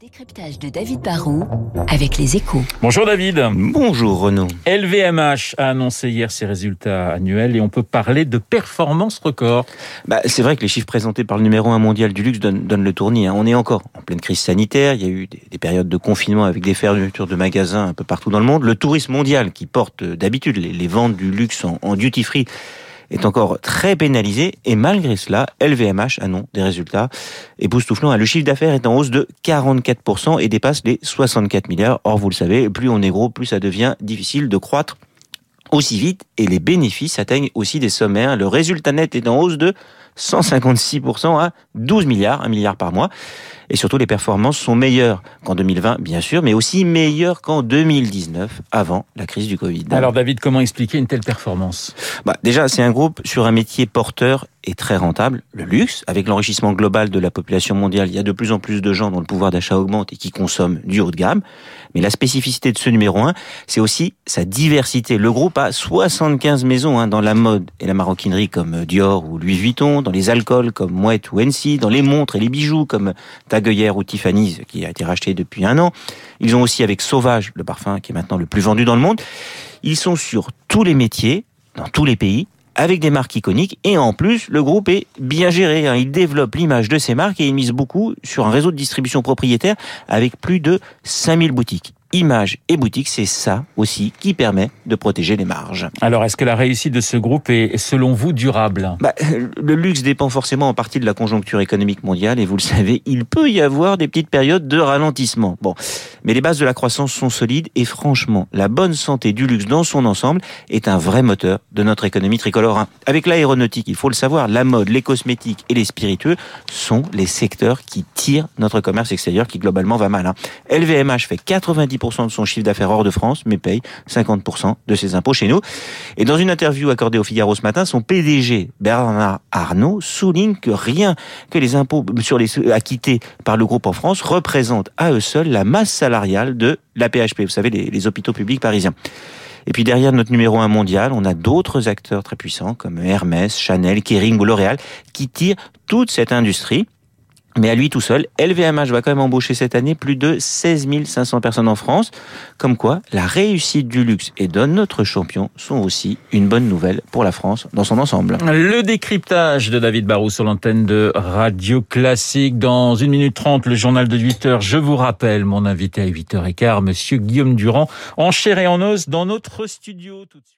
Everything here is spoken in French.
décryptage de David Barrault avec les échos. Bonjour David. Bonjour Renaud. LVMH a annoncé hier ses résultats annuels et on peut parler de performance record. Bah, c'est vrai que les chiffres présentés par le numéro 1 mondial du luxe donnent, donnent le tournis. hein. On est encore en pleine crise sanitaire. Il y a eu des, des périodes de confinement avec des fermetures de magasins un peu partout dans le monde. Le tourisme mondial qui porte euh, d'habitude les, les ventes du luxe en, en duty free est encore très pénalisé et malgré cela, LVMH annonce des résultats époustouflants. Le chiffre d'affaires est en hausse de 44% et dépasse les 64 milliards. Or, vous le savez, plus on est gros, plus ça devient difficile de croître aussi vite et les bénéfices atteignent aussi des sommets. hein. Le résultat net est en hausse de 156% à 12 milliards, 1 milliard par mois. Et surtout, les performances sont meilleures qu'en 2020, bien sûr, mais aussi meilleures qu'en 2019, avant la crise du Covid. Alors David, comment expliquer une telle performance? Bah, déjà, c'est un groupe sur un métier porteur et très rentable, le luxe. Avec l'enrichissement global de la population mondiale, il y a de plus en plus de gens dont le pouvoir d'achat augmente et qui consomment du haut de gamme. Mais la spécificité de ce numéro 1, c'est aussi sa diversité. Le groupe a 75 maisons hein, dans la mode et la maroquinerie comme Dior ou Louis Vuitton, dans les alcools comme Moet ou Hennessy, dans les montres et les bijoux comme Tag Heuer ou Tiffany's qui a été racheté depuis un an. Ils ont aussi avec Sauvage, le parfum qui est maintenant le plus vendu dans le monde. Ils sont sur tous les métiers, dans tous les pays, avec des marques iconiques et en plus le groupe est bien géré. hein. Il développe l'image de ses marques et il mise beaucoup sur un réseau de distribution propriétaire avec plus de 5000 boutiques. Image et boutique, c'est ça aussi qui permet de protéger les marges. Alors est-ce que la réussite de ce groupe est selon vous durable? Bah, le luxe dépend forcément en partie de la conjoncture économique mondiale et vous le savez, il peut y avoir des petites périodes de ralentissement. Bon, mais les bases de la croissance sont solides et franchement, la bonne santé du luxe dans son ensemble est un vrai moteur de notre économie tricolore. Avec l'aéronautique, il faut le savoir, la mode, les cosmétiques et les spiritueux sont les secteurs qui tirent notre commerce extérieur qui globalement va mal. hein. LVMH fait 90% de son chiffre d'affaires hors de France, mais paye 50% de ses impôts chez nous. Et dans une interview accordée au Figaro ce matin, son PDG, Bernard Arnault, souligne que rien que les impôts sur les acquittés par le groupe en France représentent à eux seuls la masse salariale de la PHP, vous savez, les, les hôpitaux publics parisiens. Et puis derrière notre numéro 1 mondial, on a d'autres acteurs très puissants comme Hermès, Chanel, Kering ou L'Oréal qui tirent toute cette industrie. Mais à lui tout seul, LVMH va quand même embaucher cette année plus de 16 500 personnes en France. Comme quoi, la réussite du luxe et de notre champion sont aussi une bonne nouvelle pour la France dans son ensemble. Le décryptage de David Barrault sur l'antenne de Radio Classique. Dans une minute trente, le journal de 8 heures. Je vous rappelle mon invité à 8h15, monsieur Guillaume Durand, en chair et en os dans notre studio tout de suite.